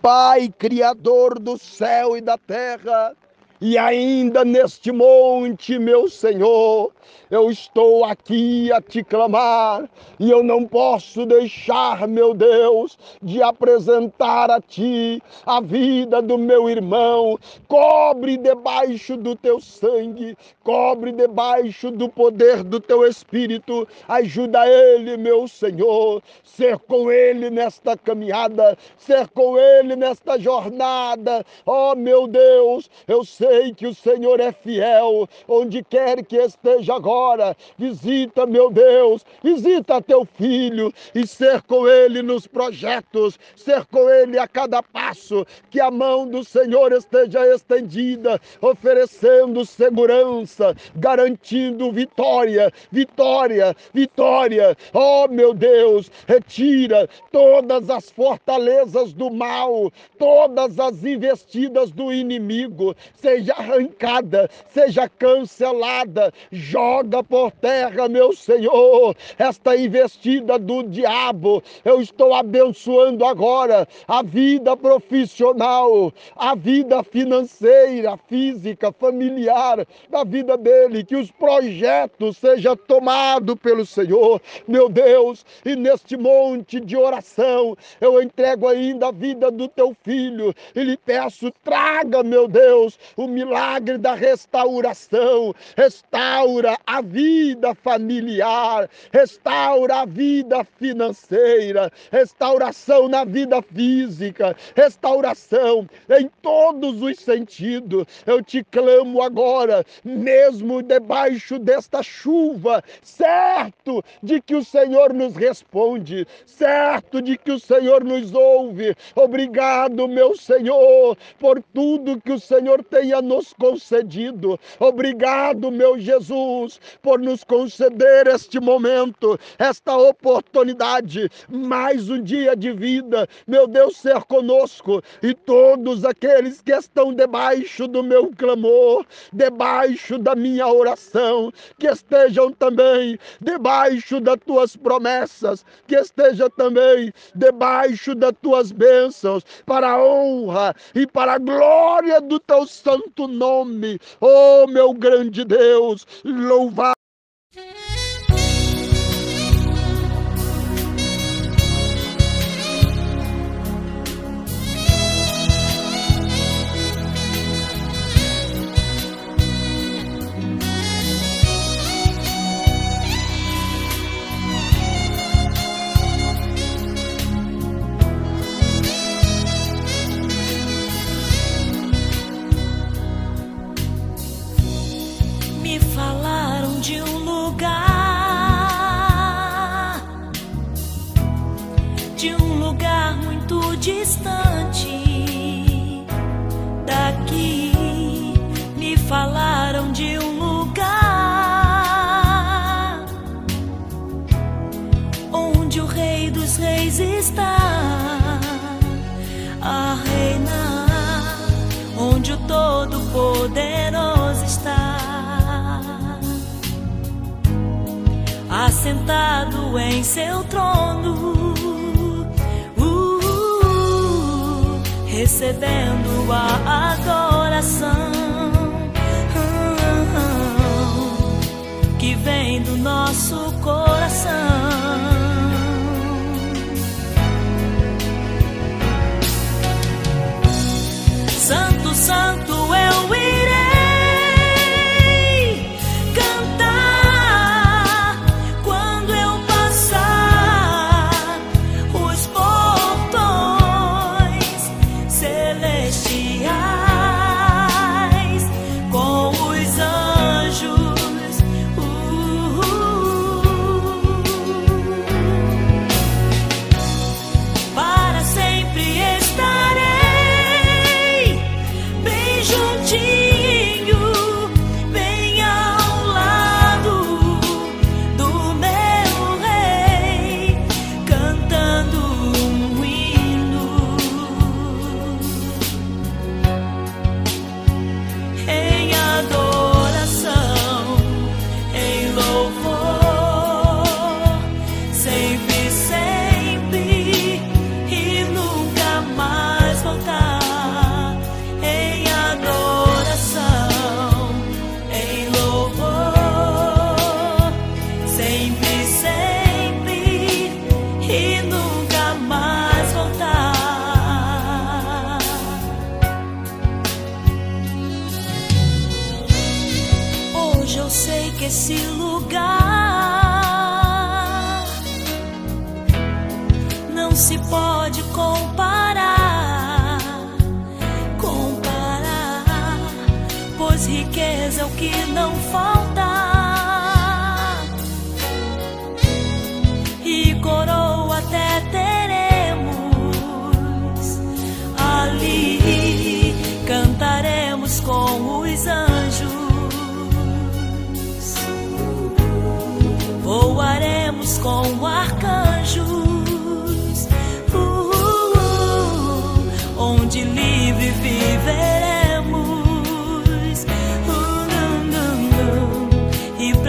Pai Criador do céu e da terra, e ainda neste monte, meu Senhor, eu estou aqui a te clamar e eu não posso deixar, meu Deus, de apresentar a ti a vida do meu irmão. Cobre debaixo do teu sangue, cobre debaixo do poder do teu espírito. Ajuda ele, meu Senhor, ser com ele nesta caminhada, ser com ele nesta jornada. Oh, meu Deus, eu sei que o Senhor é fiel onde quer que esteja agora agora. Visita, meu Deus, visita teu filho e ser com ele nos projetos, ser com ele a cada passo, que a mão do Senhor esteja estendida, oferecendo segurança, garantindo vitória, vitória, vitória. Oh, meu Deus, retira todas as fortalezas do mal, todas as investidas do inimigo, seja arrancada, seja cancelada, joga por terra, meu Senhor, esta investida do diabo. Eu estou abençoando agora a vida profissional, a vida financeira, física, familiar, da vida dele, que os projetos sejam tomados pelo Senhor, meu Deus, e neste monte de oração eu entrego ainda a vida do teu filho. E lhe peço, traga, meu Deus, o milagre da restauração, restaura a vida familiar, restaura a vida financeira, restauração na vida física, restauração em todos os sentidos. Eu te clamo agora, mesmo debaixo desta chuva, certo de que o Senhor nos responde, certo de que o Senhor nos ouve. Obrigado, meu Senhor, por tudo que o Senhor tenha nos concedido. Obrigado, meu Jesus, por nos conceder este momento, esta oportunidade, mais um dia de vida. Meu Deus, ser conosco e todos aqueles que estão debaixo do meu clamor, debaixo da minha oração, que estejam também debaixo das tuas promessas, que esteja também debaixo das tuas bênçãos, para a honra e para a glória do teu santo nome. Oh, meu grande Deus, louvado distante. Daqui me falaram de um lugar onde o Rei dos Reis está. A reinar, onde o Todo-Poderoso está. Assentado em seu trono recebendo a adoração que vem do nosso coração. e nunca mais voltar. Hoje eu sei que esse lugar não se pode comparar. Comparar, pois riqueza é o que não falta.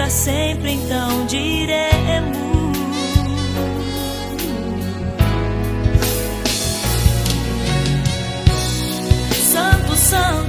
para sempre, então diremos. Santo, Santo.